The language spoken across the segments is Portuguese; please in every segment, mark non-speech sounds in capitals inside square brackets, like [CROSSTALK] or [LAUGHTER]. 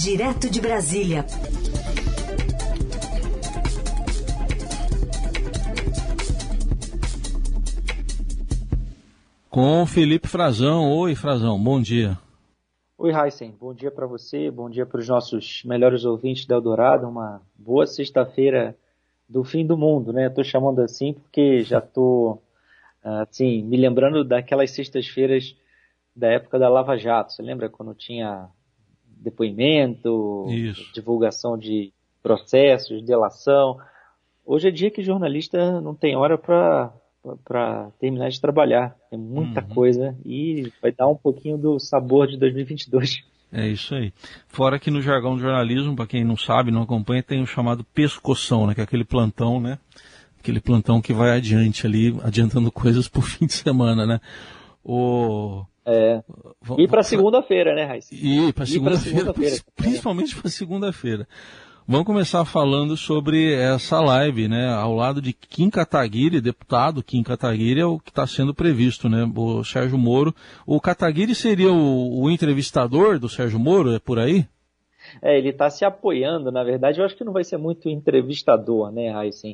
Direto de Brasília. Com Felipe Frazão. Oi, Frazão, bom dia. Oi, Heisen. Bom dia para você, bom dia para os nossos melhores ouvintes da Eldorado. Uma boa sexta-feira do fim do mundo, né? Estou chamando assim porque já estou, assim, me lembrando daquelas sextas-feiras da época da Lava Jato. Você lembra quando tinha depoimento, Isso. divulgação de processos, delação? Hoje é dia que jornalista não tem hora para terminar de trabalhar. É muita Uhum. coisa e vai dar um pouquinho do sabor de 2022. É isso aí. Fora que no jargão do jornalismo, para quem não sabe, não acompanha, tem o chamado pescoção, né? Que é aquele plantão, né? Aquele plantão que vai adiante ali, adiantando [LAUGHS] coisas pro fim de semana, né? O... É. E para segunda-feira, né, Raíssa? E para segunda-feira, segunda-feira. principalmente para segunda-feira. Vamos começar falando sobre essa live, né? Ao lado de Kim Kataguiri, deputado Kim Kataguiri, é o que está sendo previsto, né? O Sérgio Moro. O Kataguiri seria o, o entrevistador do Sérgio Moro, é por aí? É, ele está se apoiando, na verdade, eu acho que não vai ser muito entrevistador, né, Raíssa?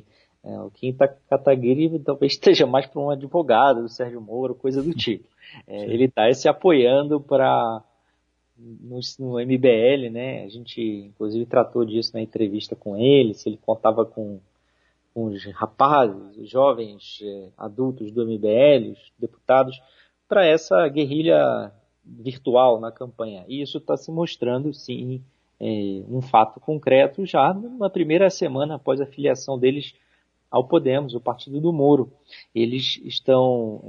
É, o Kim Ta- Kataguiri talvez esteja mais para um advogado do Sérgio Moro, coisa do tipo. É, ele está se apoiando para no, no MBL, né? A gente inclusive tratou disso na entrevista com ele, se ele contava com, com os rapazes, os jovens eh, adultos do MBL, os deputados, para essa guerrilha virtual na campanha. E isso está se mostrando, sim, eh, um fato concreto já na primeira semana após a filiação deles ao Podemos, o partido do Moro. Eles estão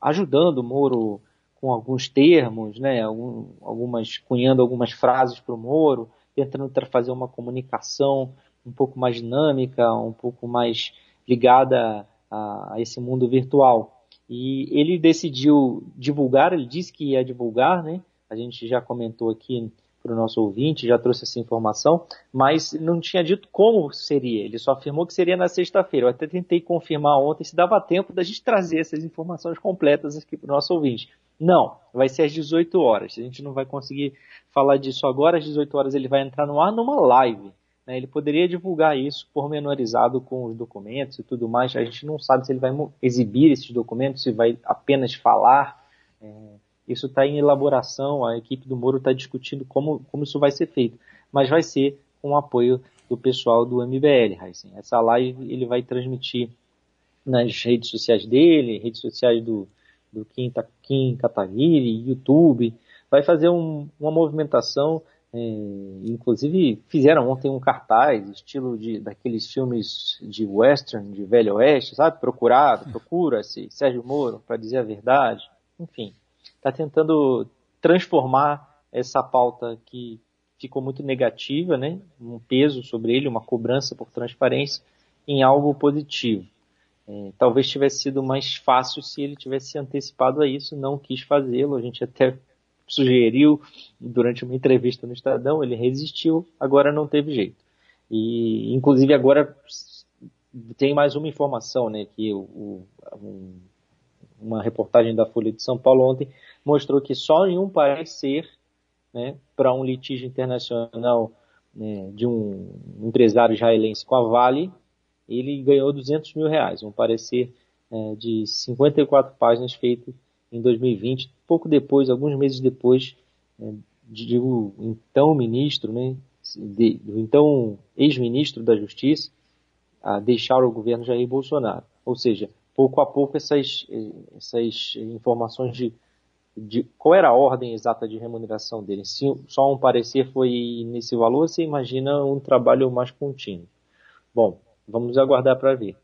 ajudando o Moro com alguns termos, né, algum, algumas cunhando algumas frases para o Moro, tentando fazer uma comunicação um pouco mais dinâmica, um pouco mais ligada a, a esse mundo virtual. E ele decidiu divulgar, ele disse que ia divulgar, né? A gente já comentou aqui para o nosso ouvinte, já trouxe essa informação, mas não tinha dito como seria. Ele só afirmou que seria na sexta-feira. Eu até tentei confirmar ontem se dava tempo da gente trazer essas informações completas aqui para o nosso ouvinte. Não, vai ser às 18 horas. A gente não vai conseguir falar disso agora. Às 18 horas ele vai entrar no ar numa live. né? Ele poderia divulgar isso pormenorizado com os documentos e tudo mais. A gente não sabe se ele vai exibir esses documentos, se vai apenas falar. Isso está em elaboração. A equipe do Moro está discutindo como, como isso vai ser feito. Mas vai ser com o apoio do pessoal do MBL, Heisen. Essa live ele vai transmitir nas redes sociais dele, redes sociais do, do Kim, Kim Kataguiri, YouTube, vai fazer um- uma movimentação, é, inclusive fizeram ontem um cartaz, estilo de daqueles filmes de western, de velho oeste, sabe? Procurado, [LAUGHS] procura-se Sérgio Moro para dizer a verdade, enfim, está tentando transformar essa pauta que ficou muito negativa, né? Um peso sobre ele, uma cobrança por transparência, em algo positivo. É, talvez tivesse sido mais fácil se ele tivesse se antecipado a isso, não quis fazê-lo. A gente até sugeriu durante uma entrevista no Estadão, ele resistiu, agora não teve jeito. E, inclusive, agora tem mais uma informação, né, que o, o- um- uma reportagem da Folha de São Paulo ontem mostrou que só em um parecer, né, para um litígio internacional né, de um empresário israelense com a Vale, ele ganhou 200 mil reais, um parecer eh, de 54 páginas feito em 2020, pouco depois, alguns meses depois, eh, de o então ministro, né, de- do então ex-ministro da Justiça, a deixar o governo Jair Bolsonaro. Ou seja, pouco a pouco essas, essas informações de, de qual era a ordem exata de remuneração dele. Se só um parecer foi nesse valor, você imagina um trabalho mais contínuo. Bom, vamos aguardar para ver.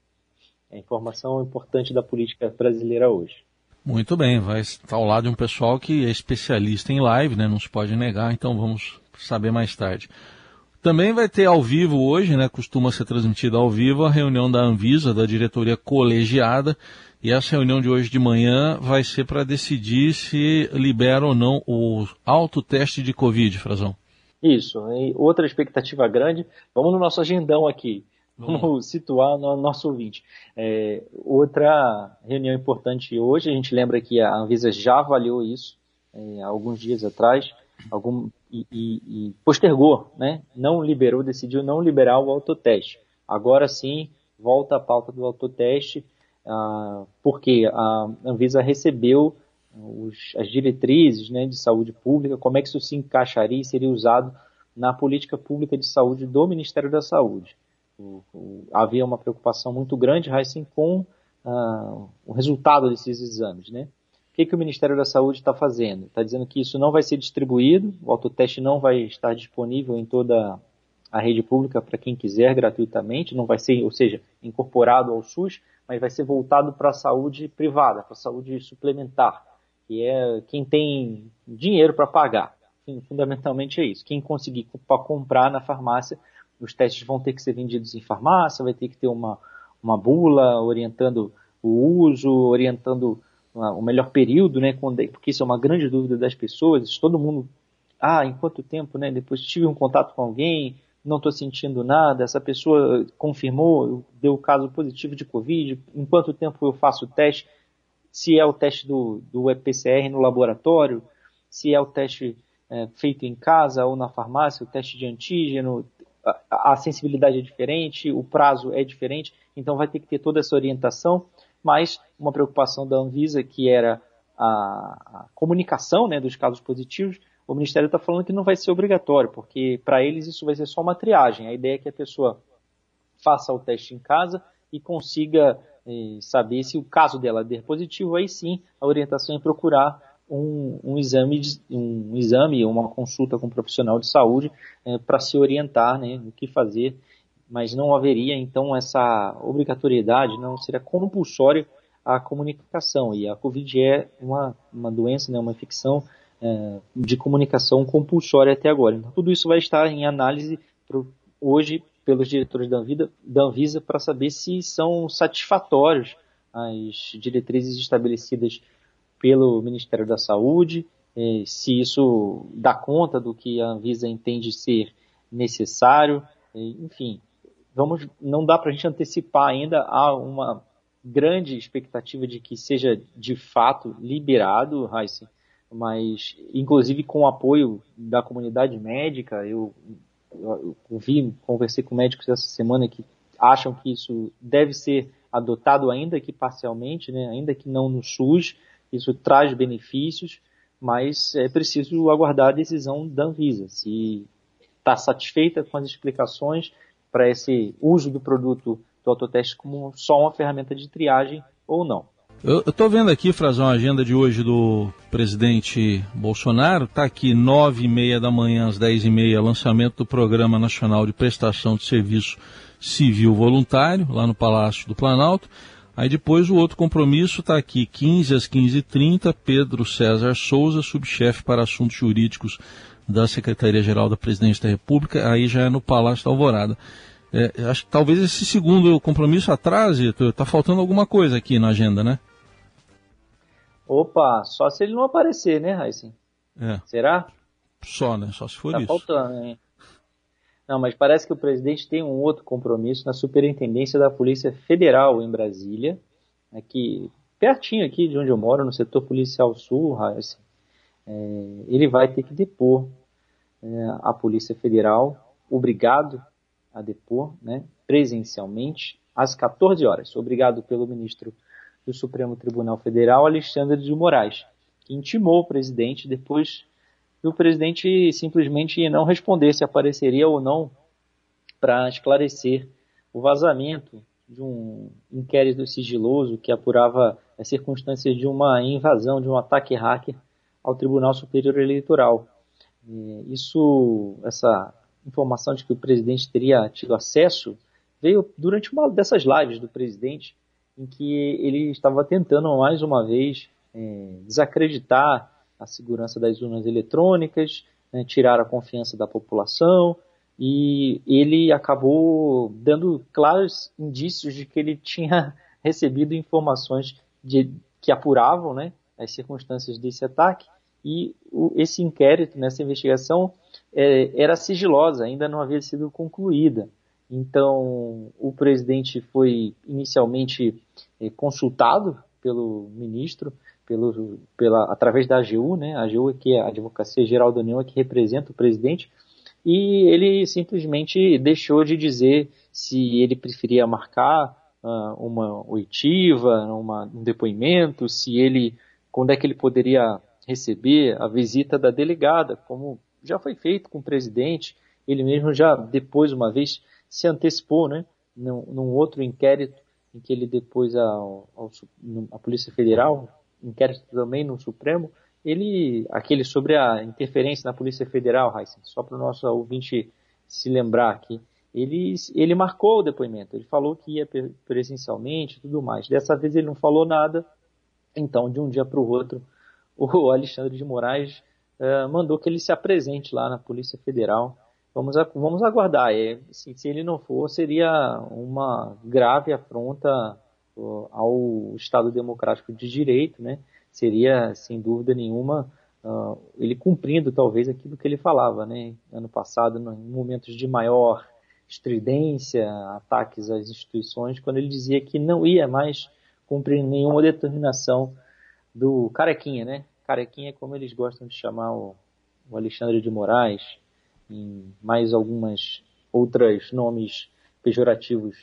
É informação importante da política brasileira hoje. Muito bem, vai estar ao lado de um pessoal que é especialista em live, né? Não se pode negar, então vamos saber mais tarde. Também vai ter ao vivo hoje, né? Costuma ser transmitida ao vivo a reunião da Anvisa, da diretoria colegiada, e essa reunião de hoje de manhã vai ser para decidir se libera ou não o autoteste de Covid, Frazão. Isso. E outra expectativa grande, vamos no nosso agendão aqui. Vamos situar no nosso ouvinte. É, outra reunião importante hoje, a gente lembra que a Anvisa já avaliou isso é, alguns dias atrás, algum, e, e, e, postergou, né? não liberou, decidiu não liberar o autoteste. Agora sim, volta a pauta do autoteste, ah, porque a Anvisa recebeu os, as diretrizes né, de saúde pública, como é que isso se encaixaria e seria usado na política pública de saúde do Ministério da Saúde. O, o, havia uma preocupação muito grande, Heisen, com ah, o resultado desses exames. Né? O que, que o Ministério da Saúde está fazendo? Está dizendo que isso não vai ser distribuído, o autoteste não vai estar disponível em toda a rede pública para quem quiser gratuitamente, não vai ser, ou seja, incorporado ao SUS, mas vai ser voltado para a saúde privada, para a saúde suplementar, que é quem tem dinheiro para pagar. Fundamentalmente é isso. Quem conseguir comprar na farmácia, os testes vão ter que ser vendidos em farmácia, vai ter que ter uma, uma bula orientando o uso, orientando o melhor período, né? Porque isso é uma grande dúvida das pessoas. Todo mundo, ah, em quanto tempo, né? Depois tive um contato com alguém, não estou sentindo nada, essa pessoa confirmou, deu o caso positivo de Covid, em quanto tempo eu faço o teste, se é o teste do, do EPCR no laboratório, se é o teste é, feito em casa ou na farmácia, o teste de antígeno, a, a sensibilidade é diferente, o prazo é diferente, então vai ter que ter toda essa orientação, mas uma preocupação da Anvisa, que era a, a comunicação né, dos casos positivos, o Ministério está falando que não vai ser obrigatório, porque para eles isso vai ser só uma triagem. A ideia é que a pessoa faça o teste em casa e consiga eh, saber se o caso dela der positivo, aí sim a orientação é procurar um, um exame, um exame, uma consulta com um profissional de saúde eh, para se orientar né, no que fazer, mas não haveria então essa obrigatoriedade, não seria compulsório a comunicação. E a Covid é uma, uma doença, né, uma infecção é, de comunicação compulsória até agora. Então, tudo isso vai estar em análise pro, hoje pelos diretores da Anvisa, da Anvisa para saber se são satisfatórios as diretrizes estabelecidas pelo Ministério da Saúde, é, se isso dá conta do que a Anvisa entende ser necessário, é, enfim, vamos, não dá para a gente antecipar ainda há uma grande expectativa de que seja de fato liberado, Heisen, mas inclusive com o apoio da comunidade médica, eu, eu, vi, conversei com médicos essa semana que acham que isso deve ser adotado ainda que parcialmente, né, ainda que não no SUS, isso traz benefícios, mas é preciso aguardar a decisão da Anvisa, se está satisfeita com as explicações para esse uso do produto do autoteste como só uma ferramenta de triagem ou não. Eu estou vendo aqui, Frazão, a agenda de hoje do presidente Bolsonaro. Está aqui, nove e meia da manhã às dez e meia, lançamento do Programa Nacional de Prestação de Serviço Civil Voluntário, lá no Palácio do Planalto. Aí depois o outro compromisso está aqui, 15 às 15h30, Pedro César Souza, subchefe para assuntos jurídicos da Secretaria-Geral da Presidência da República, aí já é no Palácio da Alvorada. É, acho que talvez esse segundo compromisso atrase, está faltando alguma coisa aqui na agenda, né? Opa, só se ele não aparecer, né, Raíssen? É. Será? Só, né? Só se for tá isso. Tá faltando, hein? Não, mas parece que o presidente tem um outro compromisso na superintendência da Polícia Federal em Brasília, aqui pertinho aqui de onde eu moro, no setor policial sul, Raíssen. É, ele vai ter que depor é, a Polícia Federal, obrigado a depor, né, presencialmente, às 14 horas, obrigado pelo ministro do Supremo Tribunal Federal, Alexandre de Moraes, que intimou o presidente depois do presidente simplesmente não responder se apareceria ou não para esclarecer o vazamento de um inquérito sigiloso que apurava as circunstâncias de uma invasão, de um ataque hacker ao Tribunal Superior Eleitoral. Isso, essa informação de que o presidente teria tido acesso veio durante uma dessas lives do presidente, em que ele estava tentando mais uma vez é, desacreditar a segurança das urnas eletrônicas, né, tirar a confiança da população, e ele acabou dando claros indícios de que ele [LAUGHS] tinha recebido informações de, que apuravam né, as circunstâncias desse ataque, e o, esse inquérito, nessa investigação, é, era sigilosa, ainda não havia sido concluída. Então, o presidente foi inicialmente é, consultado pelo ministro pelo, pela, através da AGU, né? A AGU é que é a Advocacia Geral da União, é que representa o presidente, e ele simplesmente deixou de dizer se ele preferia marcar uh, uma oitiva, uma, um depoimento, se ele, quando é que ele poderia receber a visita da delegada, como já foi feito com o presidente, ele mesmo já depois uma vez se antecipou, né, num, num outro inquérito em que ele depois ao, a Polícia Federal, inquérito também no Supremo, ele, aquele sobre a interferência na Polícia Federal, Heisen, só para o nosso ouvinte se lembrar aqui, ele, ele marcou o depoimento, ele falou que ia presencialmente e tudo mais. Dessa vez ele não falou nada, então de um dia para o outro, o Alexandre de Moraes uh, mandou que ele se apresente lá na Polícia Federal. Vamos, vamos aguardar. É, assim, se ele não for, seria uma grave afronta ao Estado Democrático de Direito, né? Seria, sem dúvida nenhuma, uh, ele cumprindo talvez aquilo que ele falava, né? Ano passado, em momentos de maior estridência, ataques às instituições, quando ele dizia que não ia mais cumprir nenhuma determinação do Carequinha, né? Carequinha é como eles gostam de chamar o, o Alexandre de Moraes, em mais algumas outros nomes pejorativos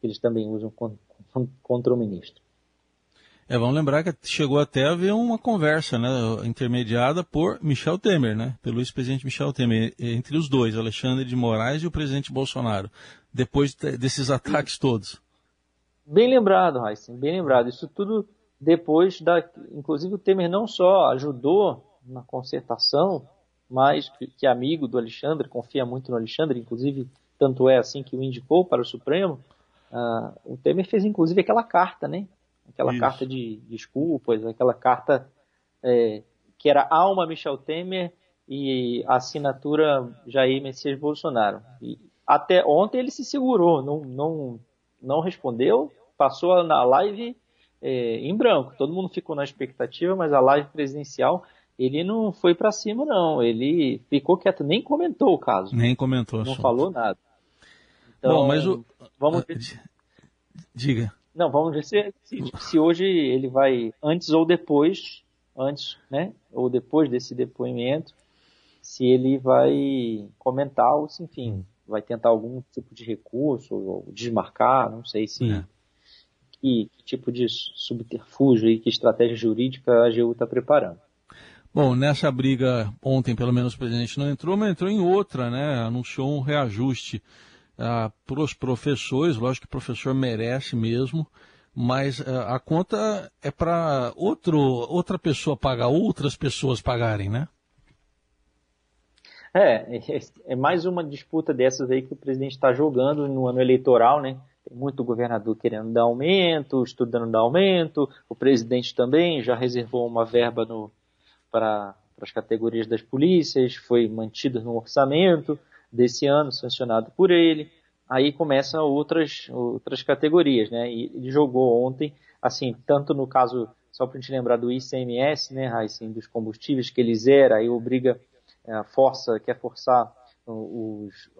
que eles também usam contra o ministro. É, vamos lembrar que chegou até a haver uma conversa, né, intermediada por Michel Temer, né, pelo ex-presidente Michel Temer, entre os dois, Alexandre de Moraes e o presidente Bolsonaro, depois desses ataques todos. Bem lembrado, Heisen, bem lembrado. Isso tudo depois da, inclusive o Temer não só ajudou na concertação, mas que, é amigo do Alexandre, confia muito no Alexandre, inclusive tanto é assim que o indicou para o Supremo. Uh, o Temer fez inclusive aquela carta, né, aquela Isso. carta de desculpas, aquela carta é, que era Alma Michel Temer e assinatura Jair Messias Bolsonaro. E até ontem ele se segurou, não, não, não respondeu, passou na live é, em branco. Todo mundo ficou na expectativa, mas a live presidencial ele não foi para cima não, ele ficou quieto, nem comentou o caso. Nem comentou. Não assunto. falou nada. Então, Bom, mas o... vamos ver... diga. Não, vamos ver se, se, se, hoje ele vai antes ou depois, antes, né, ou depois desse depoimento, se ele vai comentar ou se, enfim, vai tentar algum tipo de recurso ou desmarcar, não sei se é. que, que, tipo de subterfúgio e que estratégia jurídica a AGU está preparando. Bom, nessa briga ontem, pelo menos o presidente não entrou, mas entrou em outra, né? Anunciou um reajuste ah, para os professores, lógico que o professor merece mesmo, mas ah, a conta é para outra pessoa pagar, outras pessoas pagarem, né? É, é, é mais uma disputa dessas aí que o presidente está jogando no ano eleitoral, né? Tem muito governador querendo dar aumento, estudando dar aumento, o presidente também já reservou uma verba para as categorias das polícias, foi mantido no orçamento desse ano, sancionado por ele. Aí começam outras, outras categorias, né? E ele jogou ontem, assim, tanto no caso, só para a gente lembrar do ICMS, né, assim, dos combustíveis que ele zera, aí obriga, é, força, quer forçar os,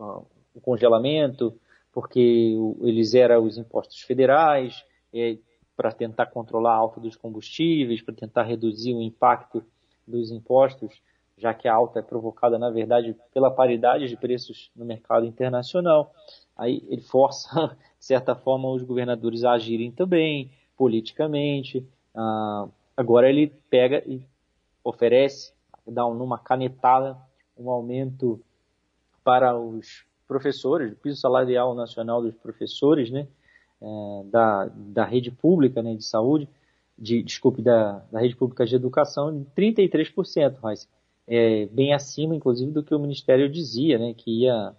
o congelamento, porque ele zera os impostos federais, é, para tentar controlar a alta dos combustíveis, para tentar reduzir o impacto dos impostos já que a alta é provocada, na verdade, pela paridade de preços no mercado internacional. Aí ele força, [LAUGHS] de certa forma, os governadores a agirem também, politicamente. Ah, agora ele pega e oferece, dá numa canetada, um aumento para os professores, o piso salarial nacional dos professores, né, é, da, da rede pública né, de saúde, de, desculpe, da, da rede pública de educação, de 33%, Royce é, bem acima, inclusive, do que o Ministério dizia, né, que ia,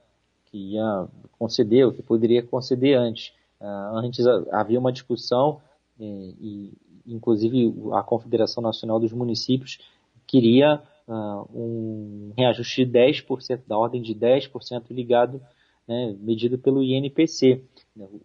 que ia conceder, ou que poderia conceder antes. Uh, antes havia uma discussão, é, e inclusive a Confederação Nacional dos Municípios queria uh, um reajuste de 10%, da ordem de 10% ligado, né, medido pelo INPC.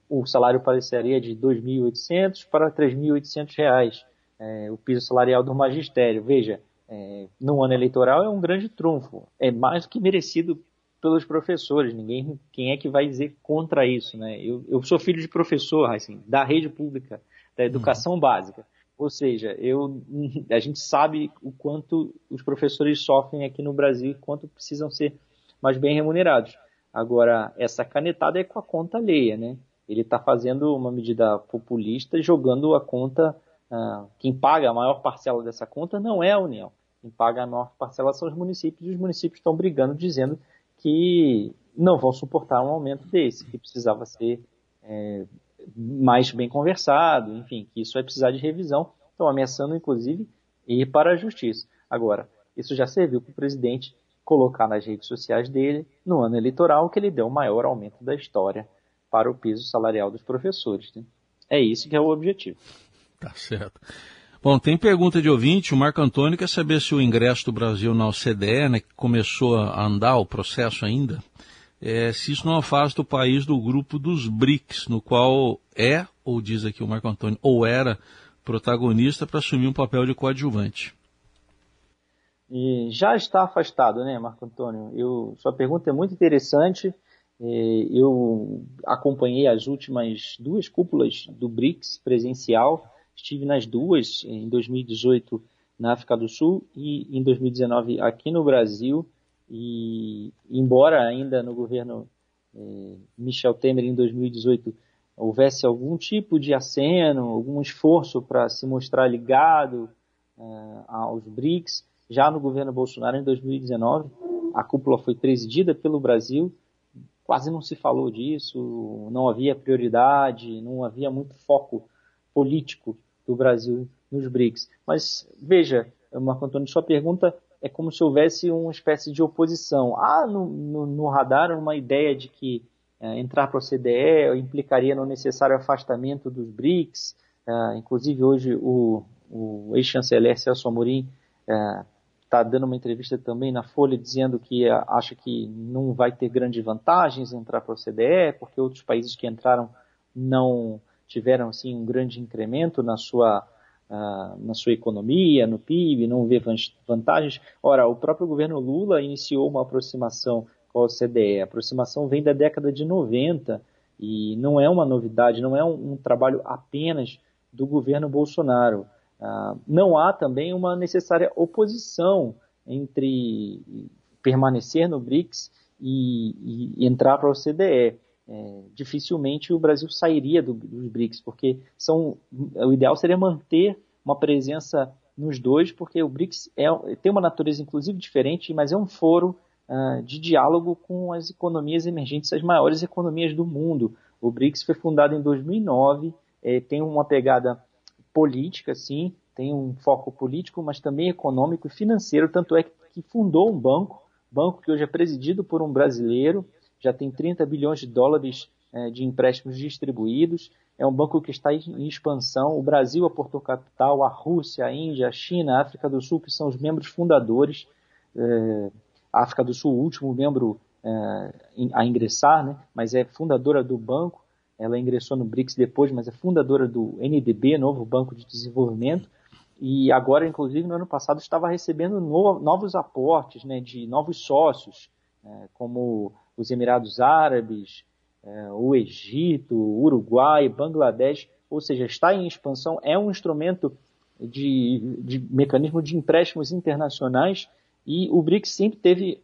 O salário passaria de R$ 2.800 para R$ 3.800, é, o piso salarial do magistério. Veja, é, no ano eleitoral é um grande trunfo. É mais do que merecido pelos professores. Ninguém, quem é que vai dizer contra isso, né? Eu, eu sou filho de professor, assim, da rede pública, da educação uhum. básica. Ou seja, eu, a gente sabe o quanto os professores sofrem aqui no Brasil e quanto precisam ser mais bem remunerados. Agora, essa canetada é com a conta alheia, né? Ele está fazendo uma medida populista, jogando a conta. Uh, quem paga a maior parcela dessa conta não é a União. Quem paga a maior parcela são os municípios, e os municípios estão brigando, dizendo que não vão suportar um aumento desse, que precisava ser é, mais bem conversado, enfim, que isso vai precisar de revisão. Estão ameaçando, inclusive, ir para a justiça. Agora, isso já serviu para o presidente colocar nas redes sociais dele, no ano eleitoral, que ele deu o maior aumento da história para o piso salarial dos professores. Né? É isso que é o objetivo. Tá certo. Bom, tem pergunta de ouvinte. O Marco Antônio quer saber se o ingresso do Brasil na OCDE, né, que começou a andar o processo ainda, é, se isso não afasta o país do grupo dos BRICS, no qual é, ou diz aqui o Marco Antônio, ou era protagonista para assumir um papel de coadjuvante. E já está afastado, né, Marco Antônio? Eu, sua pergunta é muito interessante. Eu acompanhei as últimas duas cúpulas do BRICS presencial. Estive nas duas, em 2018 na África do Sul e em 2019 aqui no Brasil. E embora ainda no governo é, Michel Temer em 2018 houvesse algum tipo de aceno, algum esforço para se mostrar ligado é, aos BRICS, já no governo Bolsonaro em 2019 a cúpula foi presidida pelo Brasil, quase não se falou disso, não havia prioridade, não havia muito foco político do Brasil nos BRICS. Mas veja, Marco Antônio, sua pergunta é como se houvesse uma espécie de oposição. Há no, no, no radar uma ideia de que é, entrar para o CDE implicaria no necessário afastamento dos BRICS. É, inclusive, hoje o, o ex-chanceler Celso Amorim está dando uma entrevista também na Folha dizendo que é, acha que não vai ter grandes vantagens entrar para o CDE, porque outros países que entraram não tiveram assim um grande incremento na sua uh, na sua economia, no PIB, não vê vantagens. Ora, o próprio governo Lula iniciou uma aproximação com a OCDE. A aproximação vem da década de 90 e não é uma novidade, não é um, um trabalho apenas do governo Bolsonaro. Uh, não há também uma necessária oposição entre permanecer no BRICS e, e entrar para a OCDE é, dificilmente o Brasil sairia do, dos BRICS, porque são, o ideal seria manter uma presença nos dois, porque o BRICS é, tem uma natureza inclusive diferente, mas é um foro uh, de diálogo com as economias emergentes, as maiores economias do mundo. O BRICS foi fundado em 2009, é, tem uma pegada política, sim, tem um foco político, mas também econômico e financeiro, tanto é que fundou um banco, banco que hoje é presidido por um brasileiro, já tem 30 bilhões de dólares é, de empréstimos distribuídos. É um banco que está em expansão. O Brasil aportou capital, a Rússia, a Índia, a China, a África do Sul, que são os membros fundadores. É, a África do Sul, o último membro é, a ingressar, né? mas é fundadora do banco. Ela ingressou no BRICS depois, mas é fundadora do NDB, novo Banco de Desenvolvimento. E agora, inclusive, no ano passado, estava recebendo no, novos aportes né, de novos sócios, é, como os Emirados Árabes, é, o Egito, o Uruguai, Bangladesh, ou seja, está em expansão, é um instrumento de, de mecanismo de empréstimos internacionais. E o BRICS sempre teve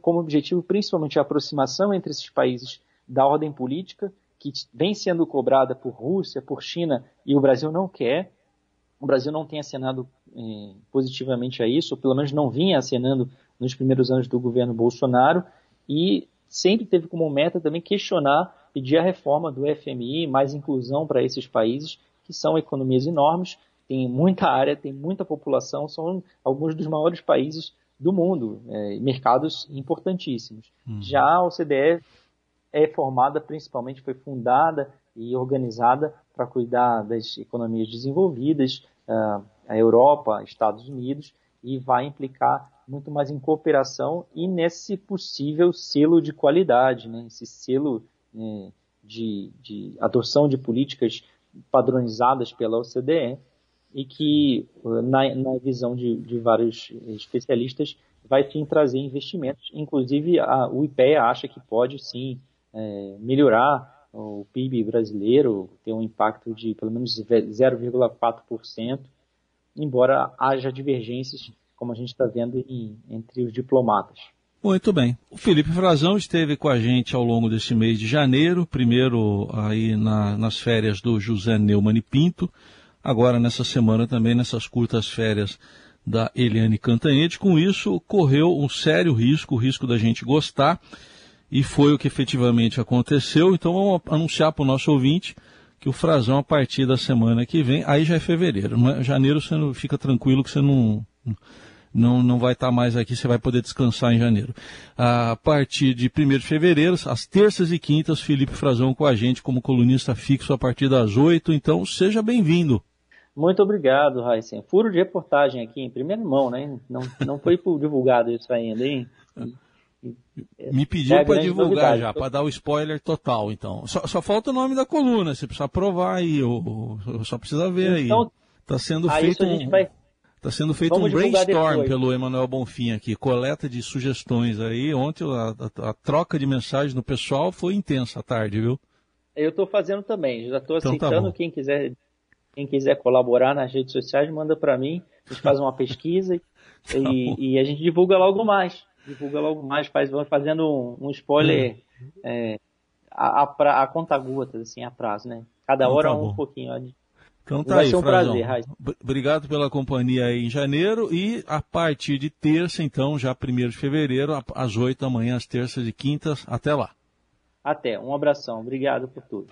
como objetivo principalmente a aproximação entre esses países da ordem política, que vem sendo cobrada por Rússia, por China, e o Brasil não quer. O Brasil não tem acenado eh, positivamente a isso, ou pelo menos não vinha acenando nos primeiros anos do governo Bolsonaro, e sempre teve como meta também questionar, pedir a reforma do FMI, mais inclusão para esses países, que são economias enormes, tem muita área, tem muita população, são alguns dos maiores países do mundo, é, mercados importantíssimos. Uhum. Já a OCDE é formada principalmente, foi fundada e organizada para cuidar das economias desenvolvidas, uh, a Europa, Estados Unidos, e vai implicar muito mais em cooperação e nesse possível selo de qualidade, né? esse selo é, de, de adoção de políticas padronizadas pela OCDE e que, na, na visão de, de, vários especialistas, vai sim trazer investimentos. Inclusive, a, o IPEA acha que pode sim é, melhorar o PIB brasileiro, ter um impacto de pelo menos 0,4% embora haja divergências, como a gente está vendo em, entre os diplomatas. Muito bem. O Felipe Frazão esteve com a gente ao longo desse mês de janeiro, primeiro aí na, nas férias do José Neumann e Pinto, agora nessa semana também nessas curtas férias da Eliane Cantanhede. Com isso, correu um sério risco, o risco da gente gostar, e foi o que efetivamente aconteceu. Então vamos anunciar para o nosso ouvinte que o Frazão, a partir da semana que vem, aí já é fevereiro. É? Janeiro você não fica tranquilo que você não, não, não vai estar mais aqui, você vai poder descansar em janeiro. A partir de 1 de fevereiro, às terças e quintas, Felipe Frazão com a gente como colunista fixo a partir das 8. Então seja bem-vindo. Muito obrigado, Raíssen. Furo de reportagem aqui em primeira mão, né? Não, não foi divulgado isso ainda, hein? Me pediu é para divulgar novidade. já, para dar o spoiler total, então. Só, só, falta o nome da coluna, você precisa provar aí, ou, só precisa ver então, aí. Está sendo feito um, vai... tá sendo feito um brainstorm pelo Emanuel Bonfim aqui, coleta de sugestões aí. Ontem a, a, a, troca de mensagens no pessoal foi intensa à tarde, viu? Eu estou fazendo também, já estou então, tá aceitando tá quem quiser quem quiser colaborar nas redes sociais, manda para mim. A gente faz uma [LAUGHS] pesquisa e, tá e, a gente divulga logo mais. Divulga logo mais, faz, vamos fazendo um, um spoiler hum. é, a, a, a conta gotas, assim, a prazo, né? Cada então, hora tá um pouquinho. Ó, então tá Vai aí, ser um Frazão. prazer, Raiz. Obrigado pela companhia aí em janeiro e a partir de terça, então, já 1 de fevereiro, às 8 da manhã, às terças e quintas. Até lá. Até. Um abração. Obrigado por tudo.